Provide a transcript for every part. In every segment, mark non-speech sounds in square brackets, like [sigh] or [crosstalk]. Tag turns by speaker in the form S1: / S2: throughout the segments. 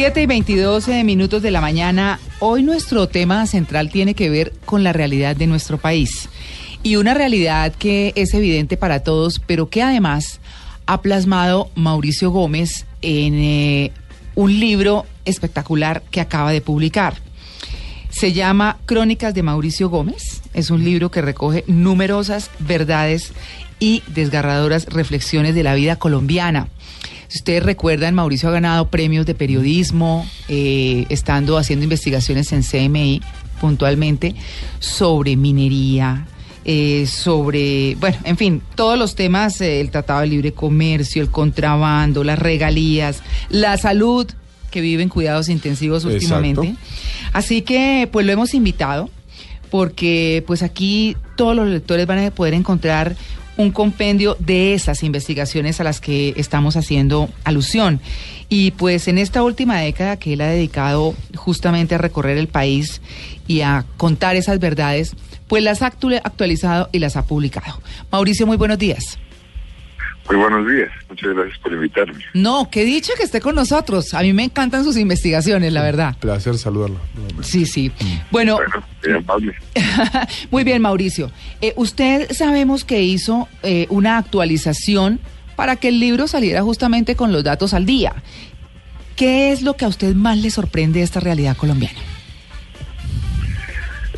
S1: 7 y 22 minutos de la mañana. Hoy nuestro tema central tiene que ver con la realidad de nuestro país. Y una realidad que es evidente para todos, pero que además ha plasmado Mauricio Gómez en eh, un libro espectacular que acaba de publicar. Se llama Crónicas de Mauricio Gómez. Es un libro que recoge numerosas verdades y desgarradoras reflexiones de la vida colombiana. Si ustedes recuerdan, Mauricio ha ganado premios de periodismo, eh, estando haciendo investigaciones en CMI puntualmente sobre minería, eh, sobre, bueno, en fin, todos los temas, eh, el Tratado de Libre Comercio, el contrabando, las regalías, la salud, que vive en cuidados intensivos últimamente. Así que, pues lo hemos invitado, porque pues aquí todos los lectores van a poder encontrar un compendio de esas investigaciones a las que estamos haciendo alusión. Y pues en esta última década que él ha dedicado justamente a recorrer el país y a contar esas verdades, pues las ha actualizado y las ha publicado. Mauricio, muy buenos días.
S2: Muy buenos días, muchas gracias por invitarme.
S1: No, qué dicha que esté con nosotros. A mí me encantan sus investigaciones, la verdad.
S3: Placer saludarlo.
S1: Sí, sí. Bueno,
S2: Bueno, [laughs]
S1: muy bien, Mauricio. Eh, usted sabemos que hizo eh, una actualización para que el libro saliera justamente con los datos al día. ¿Qué es lo que a usted más le sorprende de esta realidad colombiana?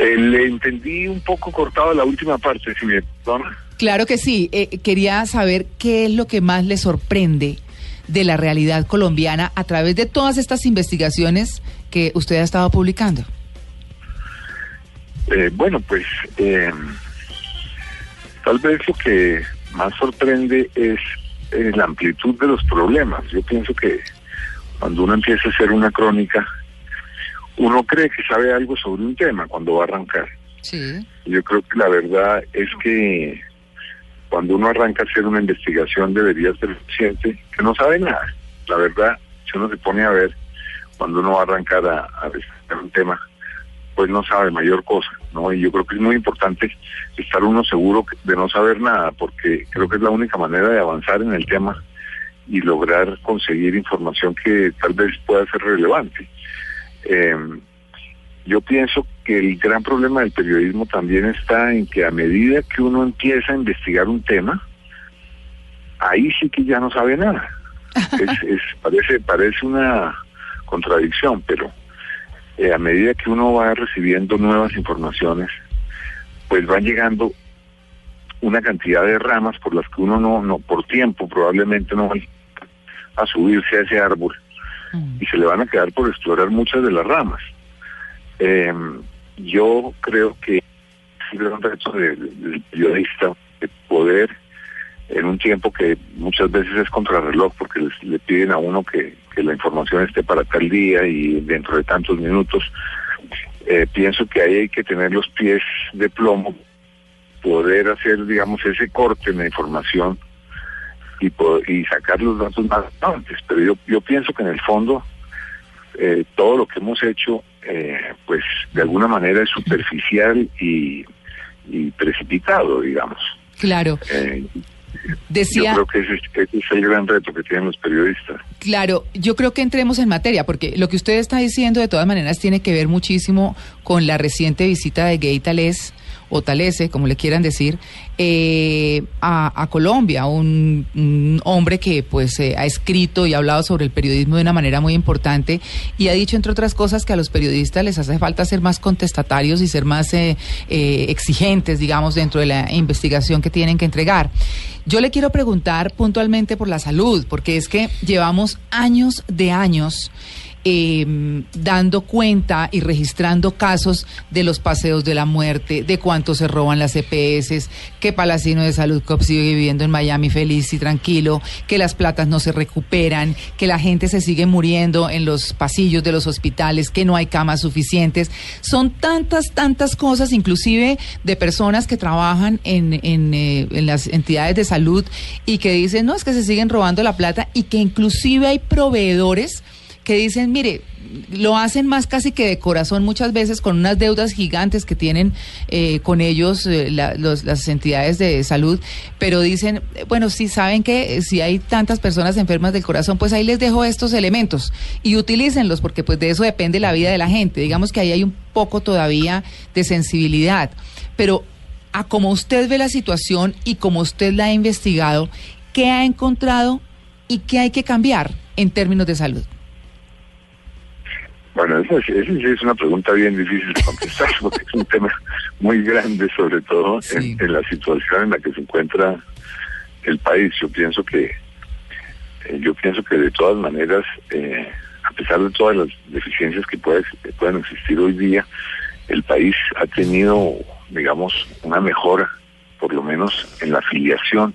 S2: eh, le entendí un poco cortado la última parte, si me perdona.
S1: Claro que sí. Eh, quería saber qué es lo que más le sorprende de la realidad colombiana a través de todas estas investigaciones que usted ha estado publicando.
S2: Eh, bueno, pues eh, tal vez lo que más sorprende es eh, la amplitud de los problemas. Yo pienso que cuando uno empieza a hacer una crónica, uno cree que sabe algo sobre un tema cuando va a arrancar.
S1: Sí.
S2: Yo creo que la verdad es que cuando uno arranca a hacer una investigación debería ser consciente que no sabe nada. La verdad, si uno se pone a ver, cuando uno va a arrancar a, a un tema, pues no sabe mayor cosa, ¿no? Y yo creo que es muy importante estar uno seguro de no saber nada, porque creo que es la única manera de avanzar en el tema y lograr conseguir información que tal vez pueda ser relevante. Eh, yo pienso que el gran problema del periodismo también está en que a medida que uno empieza a investigar un tema, ahí sí que ya no sabe nada. [laughs] Es, es- parece, parece una contradicción, pero eh, a medida que uno va recibiendo nuevas informaciones, pues van llegando una cantidad de ramas por las que uno no, no por tiempo probablemente no va a subirse a ese árbol y se le van a quedar por explorar muchas de las ramas. Eh, yo creo que es un reto del, periodista de poder, en un tiempo que muchas veces es contrarreloj, porque les- le piden a uno que, que la información esté para tal día y dentro de tantos minutos, eh, pienso que ahí hay que tener los pies de plomo, poder hacer, digamos, ese corte en la información y, y sacar los datos más relevantes. Pero yo, yo pienso que en el fondo eh, todo lo que hemos hecho, eh, pues de alguna manera es superficial y, y precipitado, digamos.
S1: Claro.
S2: Eh,
S1: Decía.
S2: Yo creo que ese, es- ese es el gran reto que tienen los periodistas.
S1: Claro, yo creo que entremos en materia, porque lo que usted está diciendo de todas maneras tiene que ver muchísimo con la reciente visita de Gay Tales, o Talese, como le quieran decir, eh, a, Colombia, un, un hombre que pues eh, ha escrito y ha hablado sobre el periodismo de una manera muy importante y ha dicho, entre otras cosas, que a los periodistas les hace falta ser más contestatarios y ser más eh, eh, exigentes, digamos, dentro de la investigación que tienen que entregar. Yo le quiero preguntar puntualmente por la salud, porque es que llevamos años de años eh, dando cuenta y registrando casos de los paseos de la muerte, de cuánto se roban las EPS, que Palacino de Salud Cop sigue viviendo en Miami feliz y tranquilo, que las platas no se recuperan, que la gente se sigue muriendo en los pasillos de los hospitales, que no hay camas suficientes. Son tantas, tantas cosas, inclusive de personas que trabajan en, en, eh, en las entidades de salud y que dicen, no, es que se siguen robando la plata y que inclusive hay proveedores que dicen, mire, lo hacen más casi que de corazón muchas veces con unas deudas gigantes que tienen eh, con ellos eh, las entidades de salud, pero dicen, bueno, si saben que eh, si hay tantas personas enfermas del corazón, pues ahí les dejo estos elementos y utilícenlos porque pues de eso depende la vida de la gente. Digamos que ahí hay un poco todavía de sensibilidad, pero a como usted ve la situación y como usted la ha investigado, ¿qué ha encontrado y qué hay que cambiar en términos de salud?
S2: Bueno, esa, es- esa sí es una pregunta bien difícil de contestar [laughs] porque es un tema muy grande, sobre todo
S1: Sí.
S2: en, en la situación en la que se encuentra el país. Yo pienso que eh, yo pienso que de todas maneras, eh, a pesar de todas las deficiencias que, puede- que pueden existir hoy día, el país ha tenido, digamos, una mejora, por lo menos en la afiliación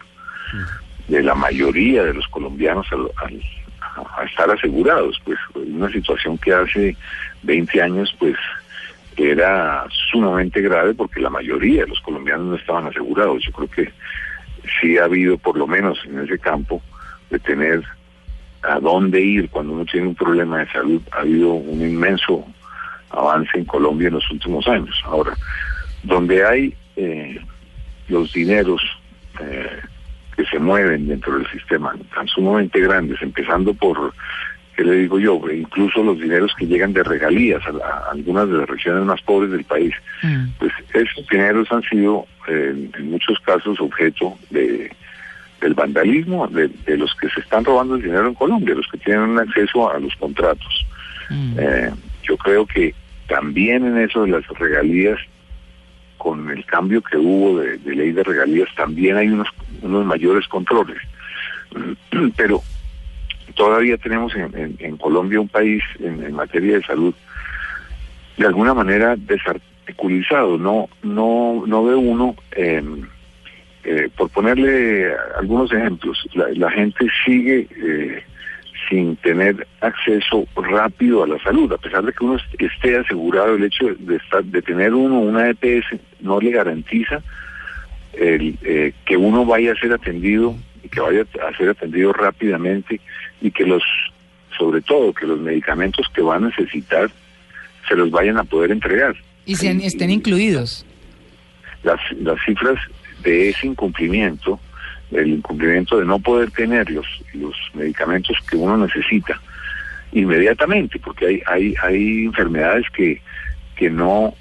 S2: de la mayoría de los colombianos al, al- a, estar asegurados, pues una situación que hace 20 años pues era sumamente grave porque la mayoría de los colombianos no estaban asegurados. Yo creo que sí ha habido por lo menos en ese campo de tener a dónde ir cuando uno tiene un problema de salud. Ha habido un inmenso avance en Colombia en los últimos años. Ahora, donde hay eh, los dineros que se mueven dentro del sistema tan sumamente grandes, empezando por, ¿qué le digo yo? Incluso los dineros que llegan de regalías a, la- a algunas de las regiones más pobres del país,
S1: Mm.
S2: pues esos dineros han sido eh, en, muchos casos objeto de del vandalismo de, de los que se están robando el dinero en Colombia, los que tienen acceso a los contratos.
S1: Mm.
S2: Eh, yo creo que también en eso de las regalías, con el cambio que hubo de, ley de regalías, también hay unos, unos mayores controles. [clears throat] Pero todavía tenemos en, en- Colombia un país en, materia de salud de alguna manera desarticulizado. No, no, no ve uno, eh, eh, por ponerle algunos ejemplos, la, la gente sigue eh, sin tener acceso rápido a la salud, a pesar de que uno est- esté asegurado, el hecho de estar, de tener uno una EPS no le garantiza el, eh, que uno vaya a ser atendido y que vaya a ser atendido rápidamente y que los, sobre todo, que los medicamentos que va a necesitar se los vayan a poder entregar.
S1: Y sean- estén incluidos.
S2: Las, las cifras de ese incumplimiento, el incumplimiento de no poder tener los, los medicamentos que uno necesita inmediatamente, porque hay, hay, hay enfermedades que, que no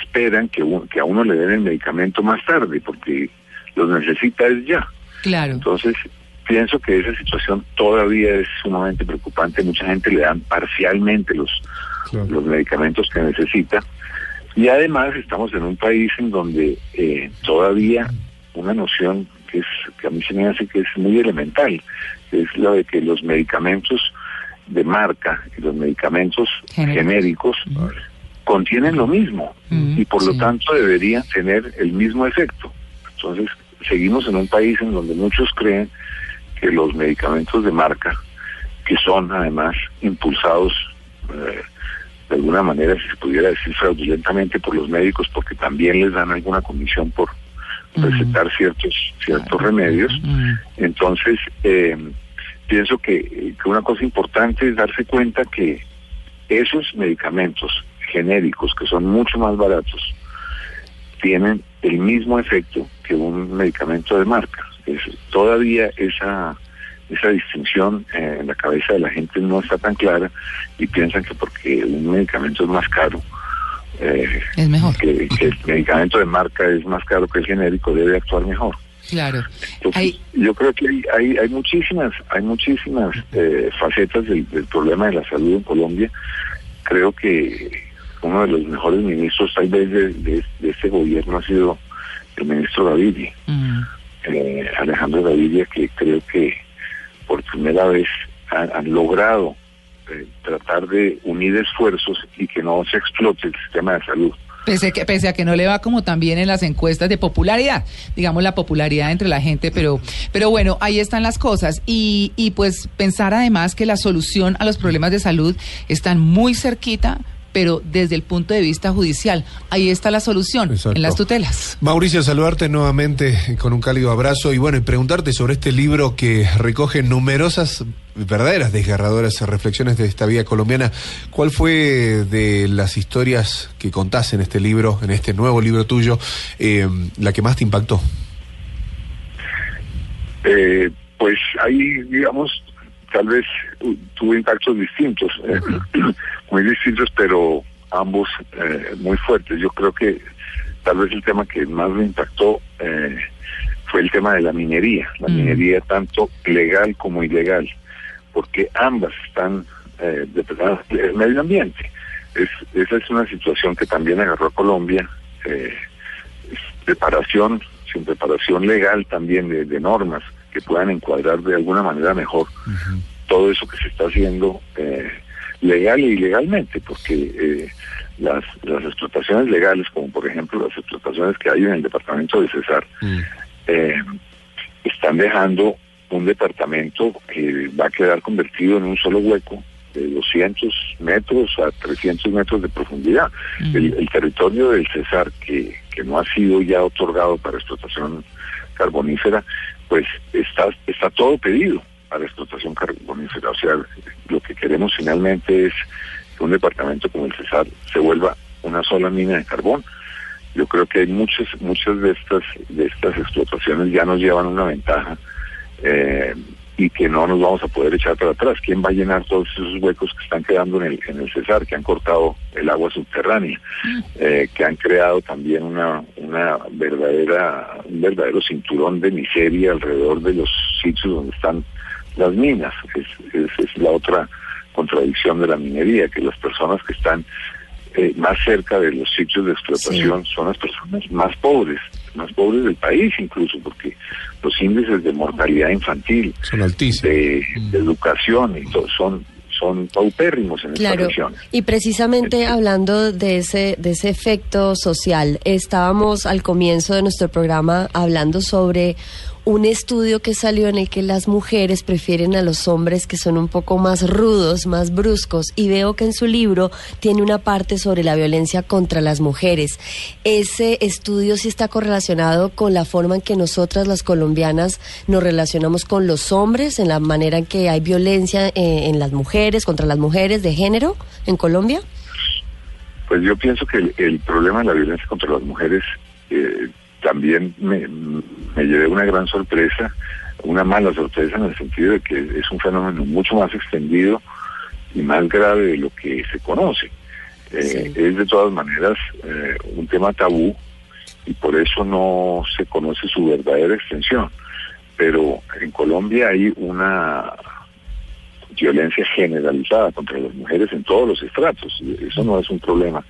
S2: esperan que, un- que a uno le den el medicamento más tarde, porque los necesita es ya.
S1: Claro.
S2: Entonces, pienso que esa situación todavía es sumamente preocupante. Mucha gente le dan parcialmente los, los medicamentos que necesita. Y además estamos en un país en donde eh, todavía una noción que es que a mí se me hace que es muy elemental, que es la de que los medicamentos de marca y los medicamentos
S1: Genéricos.
S2: genéricos contienen lo mismo y por lo tanto deberían tener el mismo efecto. Entonces, seguimos en un país en donde muchos creen que los medicamentos de marca, que son además impulsados eh, de alguna manera, si se pudiera decir fraudulentamente por los médicos, porque también les dan alguna comisión por recetar ciertos ciertos remedios, entonces, eh, pienso que, que una cosa importante es darse cuenta que esos medicamentos genéricos, que son mucho más baratos, tienen el mismo efecto que un medicamento de marca. Es, todavía esa, esa distinción eh, en la cabeza de la gente no está tan clara y piensan que porque un medicamento es más caro, eh,
S1: Es mejor.
S2: que, que el medicamento de marca es más caro que el genérico, debe actuar mejor.
S1: Claro.
S2: Entonces,
S1: Hay-
S2: yo creo que hay, hay, hay muchísimas, hay muchísimas eh, facetas del, del problema de la salud en Colombia. Creo que uno de los mejores ministros tal vez de, de- de este gobierno ha sido el ministro Gaviria,
S1: Mm.
S2: eh, Alejandro Gaviria, que creo que por primera vez han, han logrado eh, tratar de unir esfuerzos y que no se explote el sistema de salud.
S1: Pese, que, pese a que no le va como tan bien en las encuestas de popularidad, digamos la popularidad entre la gente, pero, pero bueno, ahí están las cosas. Y, y pues pensar además que la solución a los problemas de salud están muy cerquita, pero desde el punto de vista judicial. Ahí está la solución,
S3: Exacto.
S1: en las tutelas.
S3: Mauricio, saludarte nuevamente con un cálido abrazo y bueno, y preguntarte sobre este libro que recoge numerosas verdaderas desgarradoras reflexiones de esta vida colombiana. ¿Cuál fue de las historias que contás en este libro, en este nuevo libro tuyo, eh, la que más te impactó?
S2: Eh, pues ahí, digamos, tal vez tuvo impactos distintos, eh, muy distintos, pero ambos eh, muy fuertes. Yo creo que tal vez el tema que más me impactó eh, fue el tema de la minería, la
S1: Mm.
S2: minería tanto legal como ilegal, porque ambas están eh, depredadas el medio ambiente. Es, esa es una situación que también agarró a Colombia. eh, preparación, sin preparación legal también de, de normas que puedan encuadrar de alguna manera mejor todo eso que se está haciendo eh, legal e ilegalmente, porque eh, las, las explotaciones legales, como por ejemplo las explotaciones que hay en el departamento de Cesar, eh, están dejando un departamento que va a quedar convertido en un solo hueco de 200 metros a 300 metros de profundidad. El, el territorio del Cesar, que, que no ha sido ya otorgado para explotación carbonífera, pues está, está todo pedido para explotación carbonífera. O sea, lo que queremos finalmente es que un departamento como el Cesar se vuelva una sola mina de carbón. Yo creo que hay muchas muchas de estas de estas explotaciones ya nos llevan una ventaja eh, y que no nos vamos a poder echar para atrás. ¿Quién va a llenar todos esos huecos que están quedando en el, en el Cesar, que han cortado el agua subterránea, eh, que han creado también una, una verdadera, un verdadero cinturón de miseria alrededor de los sitios donde están las minas? Es, es, es la otra contradicción de la minería, que las personas que están eh, más cerca de los sitios de explotación son las personas más pobres, más pobres del país incluso, porque los índices de mortalidad infantil,
S3: Son altísimos.
S2: de, de educación y todo, son son paupérrimos en estas
S4: Claro,
S2: regiones.
S4: y precisamente hablando de ese, de ese efecto social, estábamos al comienzo de nuestro programa hablando sobre un estudio que salió en el que las mujeres prefieren a los hombres que son un poco más rudos, más bruscos, y veo que en su libro tiene una parte sobre la violencia contra las mujeres. Ese estudio sí está correlacionado con la forma en que nosotras las colombianas nos relacionamos con los hombres, en la manera en que hay violencia eh, en las mujeres, contra las mujeres de género en Colombia.
S2: Pues yo pienso que el, problema de la violencia contra las mujeres eh, también me, me llevé una gran sorpresa, una mala sorpresa en el sentido de que es un fenómeno mucho más extendido y más grave de lo que se conoce. Eh,
S4: Sí.
S2: Es de todas maneras eh, un tema tabú y por eso no se conoce su verdadera extensión. Pero en Colombia hay una violencia generalizada contra las mujeres en todos los estratos. Eso no es un problema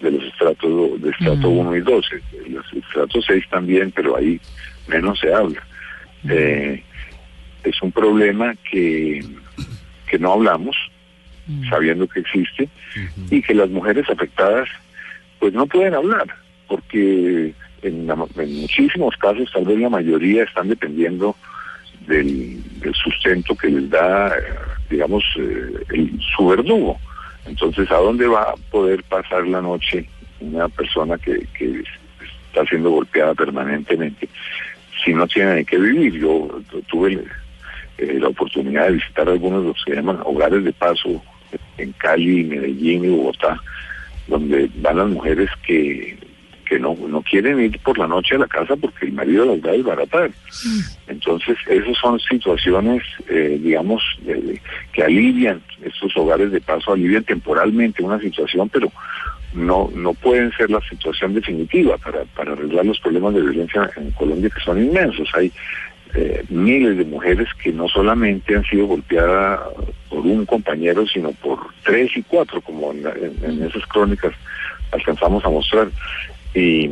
S2: de los estratos de estrato 1 y 12. Los estratos 6 también, pero ahí menos se habla. Eh, es un problema que, que no hablamos, sabiendo que existe, y que las mujeres afectadas pues no pueden hablar, porque en, la- en muchísimos casos, tal vez la mayoría, están dependiendo del, del sustento que les da, eh, digamos, eh, el- su verdugo. Entonces, ¿a dónde va a poder pasar la noche una persona que, está siendo golpeada permanentemente si no tiene de qué vivir? Yo tu- tuve eh, la oportunidad de visitar algunos de los que llaman hogares de paso en Cali, Medellín y Bogotá, donde van las mujeres que, que no, no quieren ir por la noche a la casa porque el marido las va a desbaratar. Entonces, esas son situaciones, eh, digamos, eh, que alivian, estos hogares de paso alivian temporalmente una situación, pero no no pueden ser la situación definitiva para, para arreglar los problemas de violencia en Colombia, que son inmensos. Hay eh, miles de mujeres que no solamente han sido golpeadas por un compañero, sino por tres y cuatro, como en, la- en- en esas crónicas alcanzamos a mostrar. Y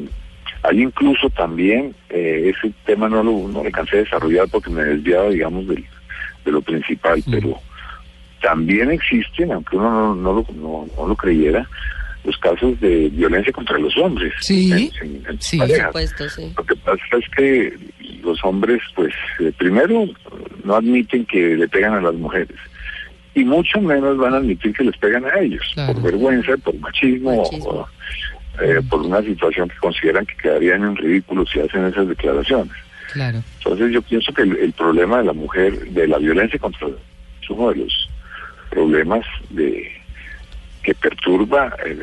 S2: hay incluso también, eh, ese tema no lo no le cansé de desarrollar porque me he desviado, digamos, del- de lo principal, pero también existen, aunque uno no, no lo, no, no lo creyera, los casos de violencia contra los hombres.
S1: Sí,
S2: en- en- en
S1: sí.
S4: Por supuesto, sí.
S2: Lo que pasa es que los hombres, pues, eh, primero, no admiten que le pegan a las mujeres. Y mucho menos van a admitir que les pegan a ellos,
S1: Claro.
S2: por vergüenza, por machismo,
S4: Machismo.
S2: o, eh, por una situación que consideran que quedarían en ridículo si hacen esas declaraciones.
S1: Claro.
S2: Entonces yo pienso que el, el problema de la mujer, de la violencia contra la es uno de los problemas de que perturba, eh,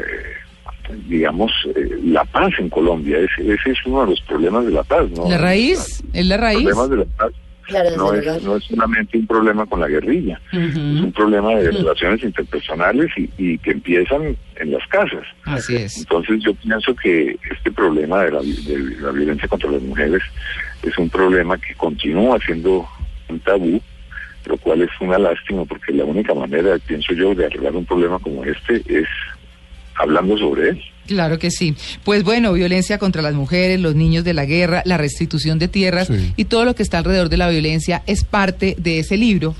S2: digamos, eh, la paz en Colombia. Ese, ese es uno de los problemas de la paz, ¿no?
S1: La raíz, es la
S2: Los
S1: raíz.
S2: problemas de la paz
S4: Claro,
S2: no es, no es solamente un problema con la guerrilla, es un problema de relaciones interpersonales y, y que empiezan en las casas.
S1: Así es.
S2: Entonces yo pienso que este problema de la, de la violencia contra las mujeres es un problema que continúa siendo un tabú, lo cual es una lástima porque la única manera, pienso yo, de arreglar un problema como este es hablando sobre él.
S1: Claro que sí. Pues bueno, violencia contra las mujeres, los niños de la guerra, la restitución de tierras
S3: Sí.
S1: y todo lo que está alrededor de la violencia es parte de ese libro.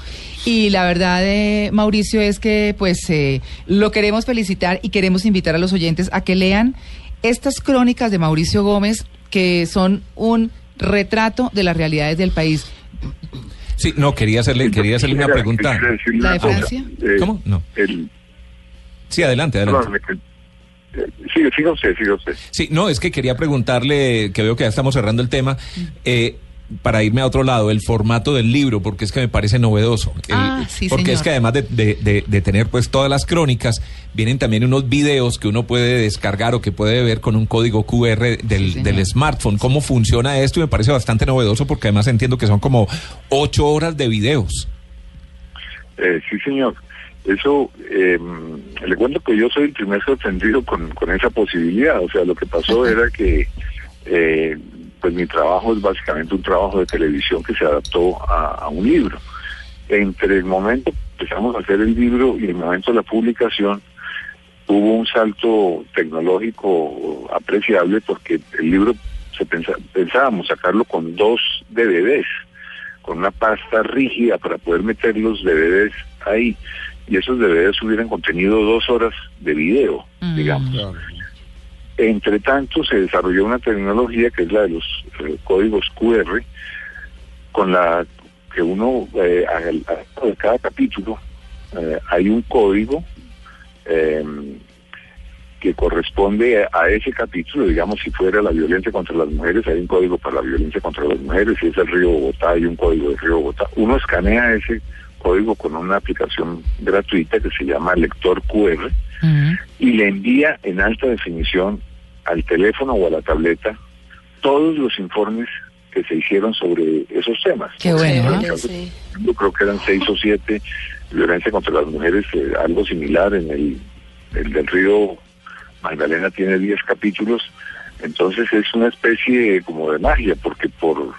S1: Y la verdad, eh, Mauricio, es que pues eh, lo queremos felicitar y queremos invitar a los oyentes a que lean estas crónicas de Mauricio Gómez que son un retrato de las realidades del país.
S5: Sí, no, quería hacerle, quería hacerle una pregunta.
S1: ¿La de. Francia?
S2: Eh,
S5: ¿Cómo? No.
S2: el-
S5: Sí, adelante, adelante.
S2: eh, sigue, siga usted, siga usted.
S5: Sí, no, es que quería preguntarle, que veo que ya estamos cerrando el tema, eh, para irme a otro lado, el formato del libro, porque es que me parece novedoso. El-
S1: Ah, sí,
S5: porque
S1: señor.
S5: es que además de, de- de- de tener pues todas las crónicas, vienen también unos videos que uno puede descargar o que puede ver con un código QR del smartphone. ¿Cómo funciona esto? Y me parece bastante novedoso porque además entiendo que son como ocho horas de videos.
S2: Eh, sí, señor. Eso, eh, le cuento que yo soy el primer sorprendido con, con esa posibilidad. O sea, lo que pasó era que, eh, pues mi trabajo es básicamente un trabajo de televisión que se adaptó a, a un libro. Entre el momento que empezamos a hacer el libro y el momento de la publicación, hubo un salto tecnológico apreciable porque el libro se pensa- pensábamos sacarlo con dos DVDs con una pasta rígida para poder meter los DVDs ahí. Y esos DVDs hubieran contenido dos horas de video,
S1: Mm.
S2: digamos. Entre tanto, se desarrolló una tecnología que es la de los eh, códigos QR, con la que uno, eh, cada capítulo, eh, hay un código eh, que corresponde a ese capítulo, digamos, si fuera la violencia contra las mujeres, hay un código para la violencia contra las mujeres, si es el río Bogotá, hay un código del río Bogotá. Uno escanea ese código con una aplicación gratuita que se llama Lector QR
S1: Mm.
S2: y le envía en alta definición al teléfono o a la tableta todos los informes que se hicieron sobre esos temas.
S1: Qué bueno,
S4: Sí.
S2: Yo creo que eran seis o siete violencia contra las mujeres, eh, algo similar en el, el del río Magdalena tiene 10 capítulos, entonces es una especie como de magia, porque por, por-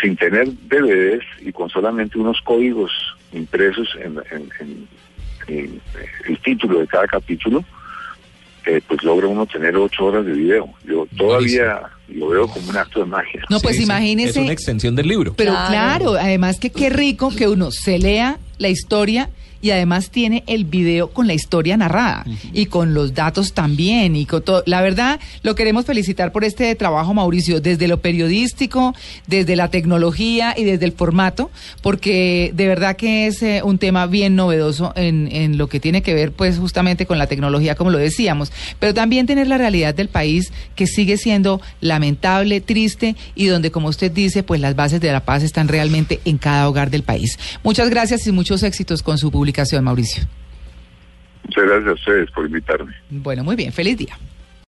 S2: sin tener DVDs y con solamente unos códigos impresos en, en- en- en el título de cada capítulo, eh, pues logra uno tener ocho horas de video. Yo todavía lo veo como un acto de magia.
S1: No, pues
S5: Sí, sí,
S1: imagínese.
S5: Es una extensión del libro.
S1: Pero
S4: Claro.
S1: claro. además que qué rico que uno se lea la historia y además tiene el video con la historia narrada y con los datos también y con todo. La verdad, lo queremos felicitar por este trabajo, Mauricio, desde lo periodístico, desde la tecnología y desde el formato, porque de verdad que es eh, un tema bien novedoso en, en lo que tiene que ver, pues, justamente con la tecnología, como lo decíamos, pero también tener la realidad del país que sigue siendo lamentable, triste y donde, como usted dice, pues las bases de la paz están realmente en cada hogar del país. Muchas gracias y muchos éxitos con su publicación, Mauricio.
S2: Muchas gracias a ustedes por invitarme.
S1: Bueno, muy bien, feliz día.